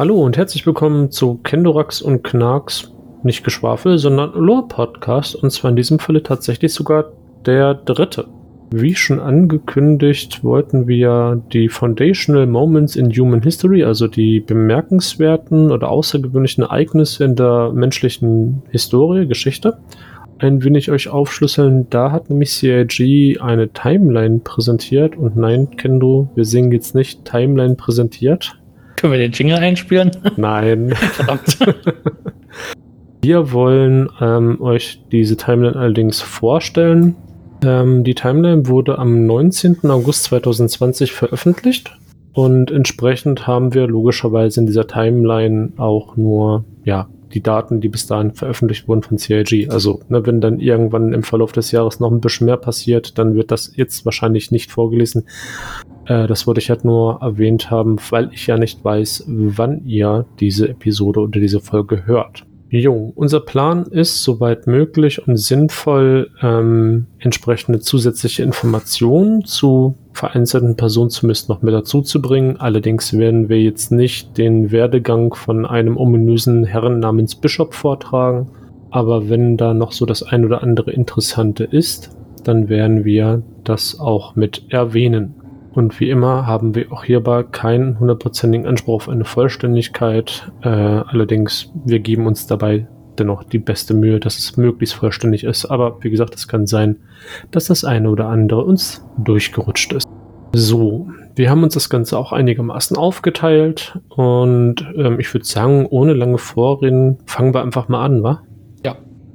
Hallo und herzlich willkommen zu Kendorax und Knarks, nicht Geschwafel, sondern Lore Podcast und zwar in diesem Falle tatsächlich sogar der dritte. Wie schon angekündigt, wollten wir die Foundational Moments in Human History, also die bemerkenswerten oder außergewöhnlichen Ereignisse in der menschlichen Historie, Geschichte, ein wenig euch aufschlüsseln. Da hat nämlich CIG eine Timeline präsentiert und nein, Kendo, wir singen jetzt nicht Timeline präsentiert. Können wir den Jingle einspielen? Nein. Verdammt. Wir wollen ähm, euch diese Timeline allerdings vorstellen. Ähm, die Timeline wurde am 19. August 2020 veröffentlicht und entsprechend haben wir logischerweise in dieser Timeline auch nur ja, die Daten, die bis dahin veröffentlicht wurden von CIG. Also, ne, wenn dann irgendwann im Verlauf des Jahres noch ein bisschen mehr passiert, dann wird das jetzt wahrscheinlich nicht vorgelesen. Äh, das wollte ich halt nur erwähnt haben, weil ich ja nicht weiß, wann ihr diese Episode oder diese Folge hört. Jo, unser Plan ist, soweit möglich und sinnvoll, ähm, entsprechende zusätzliche Informationen zu vereinzelten Personen zumindest noch mit dazu zu bringen. Allerdings werden wir jetzt nicht den Werdegang von einem ominösen Herrn namens Bishop vortragen. Aber wenn da noch so das ein oder andere Interessante ist, dann werden wir das auch mit erwähnen. Und wie immer haben wir auch hierbei keinen hundertprozentigen Anspruch auf eine Vollständigkeit. Äh, allerdings, wir geben uns dabei dennoch die beste Mühe, dass es möglichst vollständig ist. Aber wie gesagt, es kann sein, dass das eine oder andere uns durchgerutscht ist. So, wir haben uns das Ganze auch einigermaßen aufgeteilt und ähm, ich würde sagen, ohne lange Vorreden fangen wir einfach mal an, wa?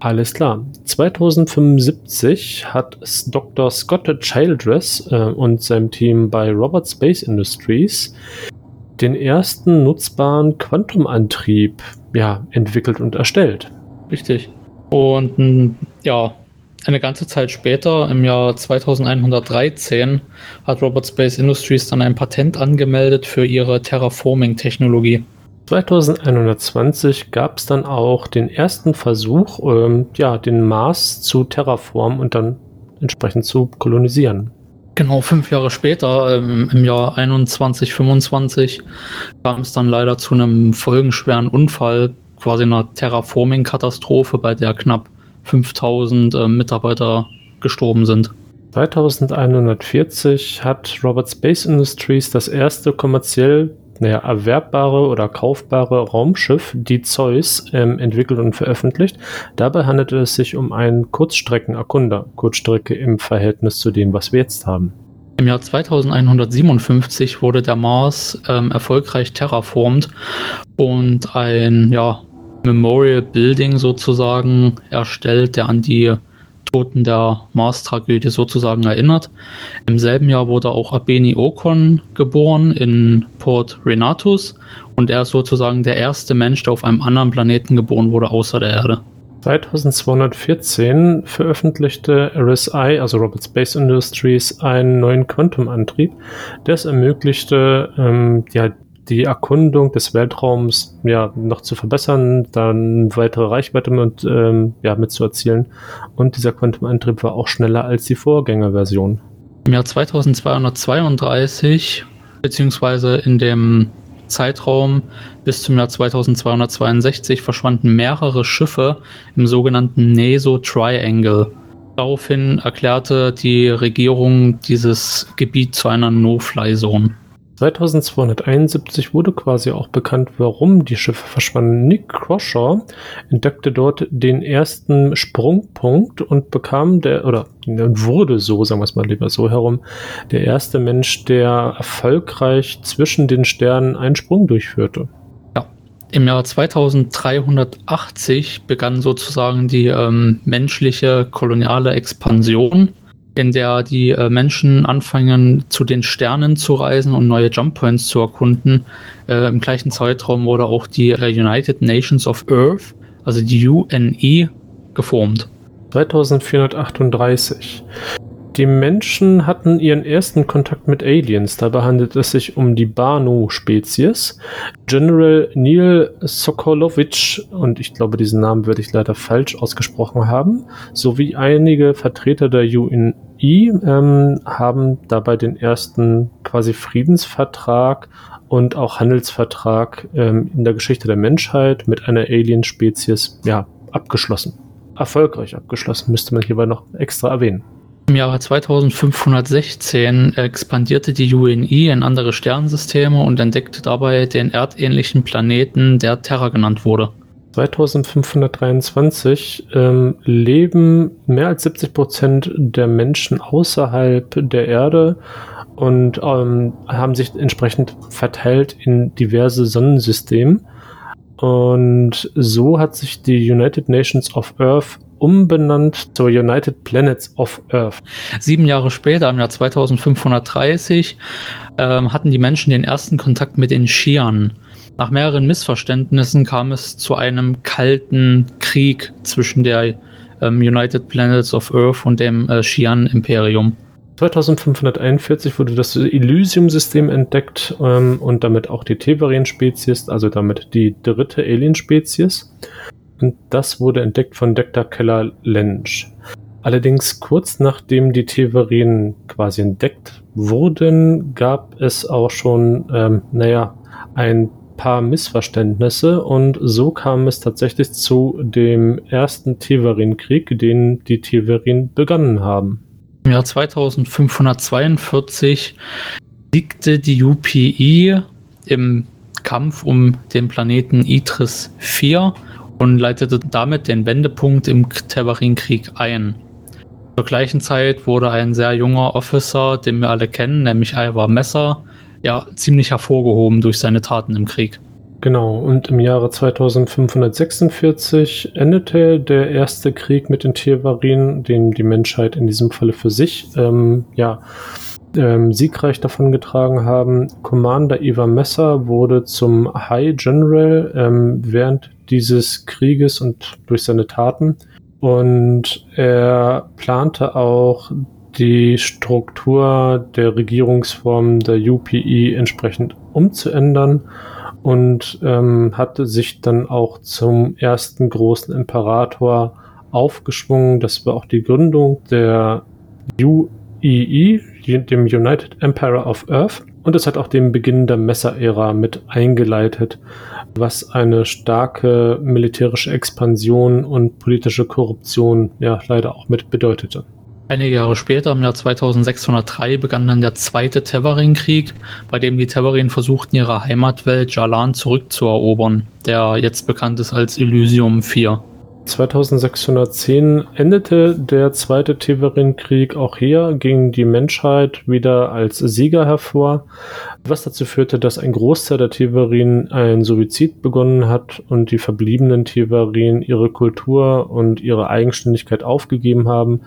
Alles klar. 2075 hat Dr. Scott Childress äh, und seinem Team bei Robert Space Industries den ersten nutzbaren Quantumantrieb ja, entwickelt und erstellt. Richtig. Und ja, eine ganze Zeit später, im Jahr 2113, hat Robert Space Industries dann ein Patent angemeldet für ihre Terraforming-Technologie. 2120 gab es dann auch den ersten Versuch, ähm, ja, den Mars zu terraformen und dann entsprechend zu kolonisieren. Genau, fünf Jahre später, ähm, im Jahr 2125, kam es dann leider zu einem folgenschweren Unfall, quasi einer Terraforming-Katastrophe, bei der knapp 5000 äh, Mitarbeiter gestorben sind. 2140 hat Robert Space Industries das erste kommerziell naja, erwerbbare oder kaufbare Raumschiff, die Zeus, ähm, entwickelt und veröffentlicht. Dabei handelte es sich um einen Kurzstreckenerkunder, Kurzstrecke im Verhältnis zu dem, was wir jetzt haben. Im Jahr 2157 wurde der Mars ähm, erfolgreich terraformt und ein ja, Memorial Building sozusagen erstellt, der an die Toten der Mars-Tragödie sozusagen erinnert. Im selben Jahr wurde auch Abeni Okon geboren in Port Renatus und er ist sozusagen der erste Mensch, der auf einem anderen Planeten geboren wurde außer der Erde. 2214 veröffentlichte RSI, also Robert Space Industries, einen neuen Quantumantrieb, der es ermöglichte, ähm, ja, die Erkundung des Weltraums ja noch zu verbessern, dann weitere Reichweite mit, ähm, ja, mit zu erzielen. Und dieser Quantum-Antrieb war auch schneller als die Vorgängerversion. Im Jahr 2232, beziehungsweise in dem Zeitraum bis zum Jahr 2262 verschwanden mehrere Schiffe im sogenannten NESO Triangle. Daraufhin erklärte die Regierung dieses Gebiet zu einer No-Fly-Zone. 2271 wurde quasi auch bekannt, warum die Schiffe verschwanden. Nick Croshaw entdeckte dort den ersten Sprungpunkt und bekam der, oder wurde so, sagen wir es mal lieber so herum, der erste Mensch, der erfolgreich zwischen den Sternen einen Sprung durchführte. Ja, im Jahr 2380 begann sozusagen die ähm, menschliche koloniale Expansion in der die äh, Menschen anfangen, zu den Sternen zu reisen und neue Jump Points zu erkunden. Äh, Im gleichen Zeitraum wurde auch die äh, United Nations of Earth, also die UNE, geformt. 2438. Die Menschen hatten ihren ersten Kontakt mit Aliens. Dabei handelt es sich um die Banu-Spezies. General Neil Sokolovich, und ich glaube, diesen Namen würde ich leider falsch ausgesprochen haben, sowie einige Vertreter der UN UEE ähm, haben dabei den ersten quasi Friedensvertrag und auch Handelsvertrag ähm, in der Geschichte der Menschheit mit einer Alien-Spezies ja, abgeschlossen. Erfolgreich abgeschlossen, müsste man hierbei noch extra erwähnen. Im Jahre 2516 expandierte die UNI in andere Sternensysteme und entdeckte dabei den erdähnlichen Planeten, der Terra genannt wurde. 2523 ähm, leben mehr als 70 Prozent der Menschen außerhalb der Erde und ähm, haben sich entsprechend verteilt in diverse Sonnensysteme. Und so hat sich die United Nations of Earth umbenannt zur United Planets of Earth. Sieben Jahre später, im Jahr 2530, ähm, hatten die Menschen den ersten Kontakt mit den Shian. Nach mehreren Missverständnissen kam es zu einem kalten Krieg zwischen der ähm, United Planets of Earth und dem äh, Shian-Imperium. 2541 wurde das Elysium-System entdeckt ähm, und damit auch die Tevarin-Spezies, also damit die dritte Alien-Spezies. Und das wurde entdeckt von Dr. Keller Lensch. Allerdings kurz nachdem die Tevarin quasi entdeckt wurden, gab es auch schon, ähm, naja, ein paar Missverständnisse und so kam es tatsächlich zu dem ersten Tevarin-Krieg, den die Tevarin begonnen haben. Im Jahr 2542 siegte die UPI im Kampf um den Planeten Idris 4 und leitete damit den Wendepunkt im Tevarin-Krieg ein. Zur gleichen Zeit wurde ein sehr junger Officer, den wir alle kennen, nämlich Ivar Messer, ja, ziemlich hervorgehoben durch seine Taten im Krieg. Genau, und im Jahre 2546 endete der erste Krieg mit den Tevarin, den die Menschheit in diesem Falle für sich ähm, ja, ähm, siegreich davongetragen haben. Commander Ivar Messer wurde zum High General ähm, während dieses Krieges und durch seine Taten. Und er plante auch die Struktur der Regierungsform der UPI entsprechend umzuändern und ähm, hatte sich dann auch zum ersten großen Imperator aufgeschwungen. Das war auch die Gründung der UEE, dem United Empire of Earth. Und es hat auch den Beginn der Messerära mit eingeleitet, was eine starke militärische Expansion und politische Korruption ja leider auch mit bedeutete. Einige Jahre später, im Jahr 2603, begann dann der zweite Tevarin-Krieg, bei dem die Tevarin versuchten, ihre Heimatwelt Jalan zurückzuerobern, der jetzt bekannt ist als Elysium 4. 2610 endete der zweite Teverin-Krieg. Auch hier ging die Menschheit wieder als Sieger hervor, was dazu führte, dass ein Großteil der Teverin ein Suizid begonnen hat und die verbliebenen Teverin ihre Kultur und ihre Eigenständigkeit aufgegeben haben,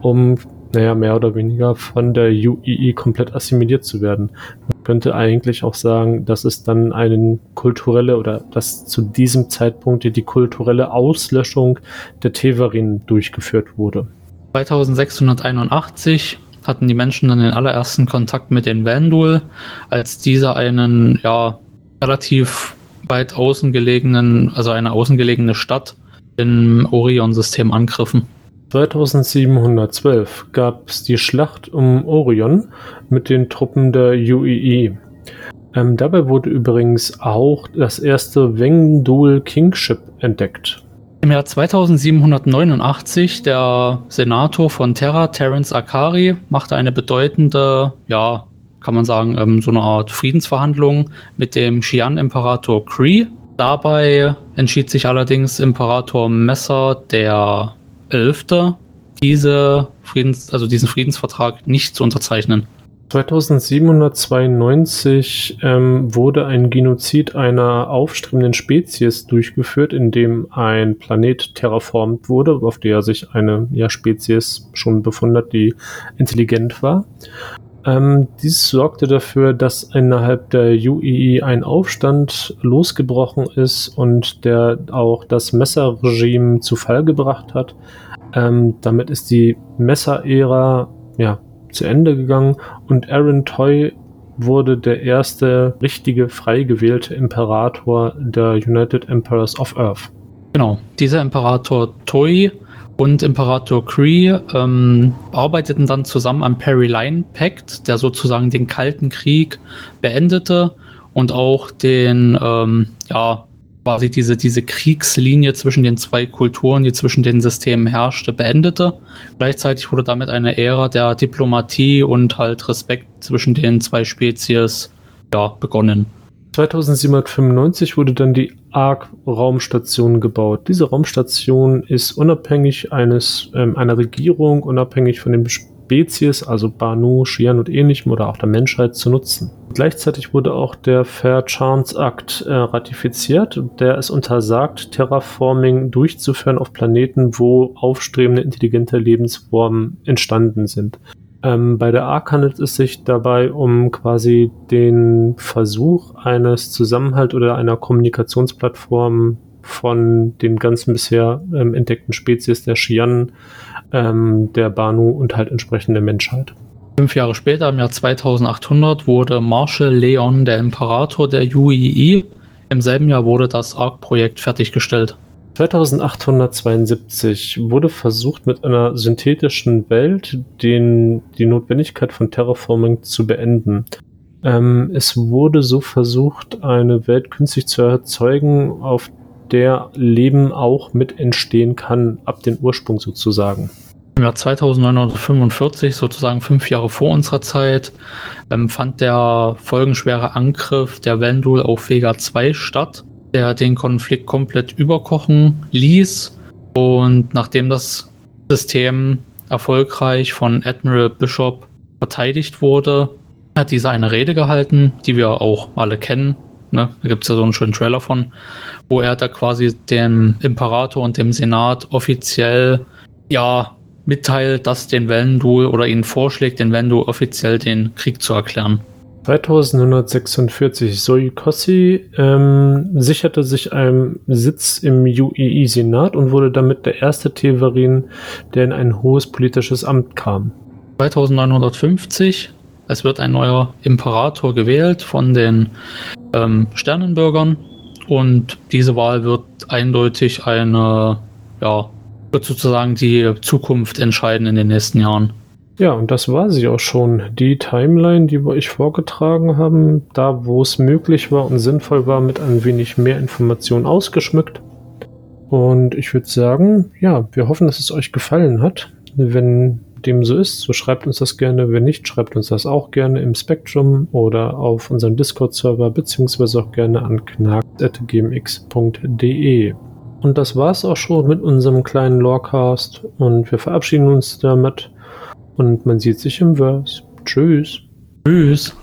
um naja, mehr oder weniger von der UII komplett assimiliert zu werden. Könnte eigentlich auch sagen, dass es dann eine kulturelle oder dass zu diesem Zeitpunkt die kulturelle Auslöschung der Teverin durchgeführt wurde. 2681 hatten die Menschen dann den allerersten Kontakt mit den Vandul, als diese einen ja relativ weit außen gelegenen, also eine außengelegene Stadt im Orion-System angriffen. 2712 gab es die Schlacht um Orion mit den Truppen der UEE. Ähm, dabei wurde übrigens auch das erste Wengdul Kingship entdeckt. Im Jahr 2789 der Senator von Terra, Terence Akari, machte eine bedeutende, ja, kann man sagen, ähm, so eine Art Friedensverhandlung mit dem Xian-Imperator Kree. Dabei entschied sich allerdings Imperator Messer der Elfter, diese Friedens, also diesen Friedensvertrag nicht zu unterzeichnen. 2792 ähm, wurde ein Genozid einer aufstrebenden Spezies durchgeführt, in dem ein Planet terraformt wurde, auf der sich eine ja, Spezies schon befunden hat, die intelligent war. Ähm, dies sorgte dafür, dass innerhalb der UEE ein Aufstand losgebrochen ist und der auch das Messerregime zu Fall gebracht hat. Ähm, damit ist die Messer-Ära ja, zu Ende gegangen und Aaron Toy wurde der erste richtige frei gewählte Imperator der United Emperors of Earth. Genau, dieser Imperator Toy und Imperator Kree ähm, arbeiteten dann zusammen am Perry Line Pact, der sozusagen den Kalten Krieg beendete und auch den, ähm, ja, quasi diese, diese Kriegslinie zwischen den zwei Kulturen, die zwischen den Systemen herrschte, beendete. Gleichzeitig wurde damit eine Ära der Diplomatie und halt Respekt zwischen den zwei Spezies ja, begonnen. 2795 wurde dann die ARC-Raumstation gebaut. Diese Raumstation ist unabhängig eines, ähm, einer Regierung, unabhängig von den Spezies, also Banu, Shian und ähnlichem oder auch der Menschheit zu nutzen. Gleichzeitig wurde auch der Fair Chance Act äh, ratifiziert, der es untersagt, Terraforming durchzuführen auf Planeten, wo aufstrebende intelligente Lebensformen entstanden sind. Ähm, bei der ARC handelt es sich dabei um quasi den Versuch eines Zusammenhalt oder einer Kommunikationsplattform von den ganzen bisher ähm, entdeckten Spezies der Shian, ähm, der Banu und halt entsprechend der Menschheit. Fünf Jahre später, im Jahr 2800, wurde Marshal Leon der Imperator der UEE. Im selben Jahr wurde das ARC-Projekt fertiggestellt. 2872 wurde versucht, mit einer synthetischen Welt den, die Notwendigkeit von Terraforming zu beenden. Ähm, es wurde so versucht, eine Welt künstlich zu erzeugen, auf der Leben auch mit entstehen kann, ab dem Ursprung sozusagen. Im Jahr 2945, sozusagen fünf Jahre vor unserer Zeit, ähm, fand der folgenschwere Angriff der Vendul auf Vega 2 statt der den Konflikt komplett überkochen ließ. Und nachdem das System erfolgreich von Admiral Bishop verteidigt wurde, hat dieser eine Rede gehalten, die wir auch alle kennen. Ne? Da gibt es ja so einen schönen Trailer von, wo er da quasi dem Imperator und dem Senat offiziell ja mitteilt, dass den Vendul oder ihnen vorschlägt, den Vendul offiziell den Krieg zu erklären. 2946 Soyikosi ähm, sicherte sich einen Sitz im UEI-Senat und wurde damit der erste Teverin, der in ein hohes politisches Amt kam. 2950, es wird ein neuer Imperator gewählt von den ähm, Sternenbürgern und diese Wahl wird eindeutig eine, ja, wird sozusagen die Zukunft entscheiden in den nächsten Jahren. Ja, und das war sie auch schon. Die Timeline, die wir euch vorgetragen haben, da wo es möglich war und sinnvoll war, mit ein wenig mehr Informationen ausgeschmückt. Und ich würde sagen, ja, wir hoffen, dass es euch gefallen hat. Wenn dem so ist, so schreibt uns das gerne. Wenn nicht, schreibt uns das auch gerne im Spectrum oder auf unserem Discord-Server, beziehungsweise auch gerne an knacks.gmx.de. Und das war's auch schon mit unserem kleinen Lorecast und wir verabschieden uns damit und man sieht sich im Verse. Tschüss. Tschüss.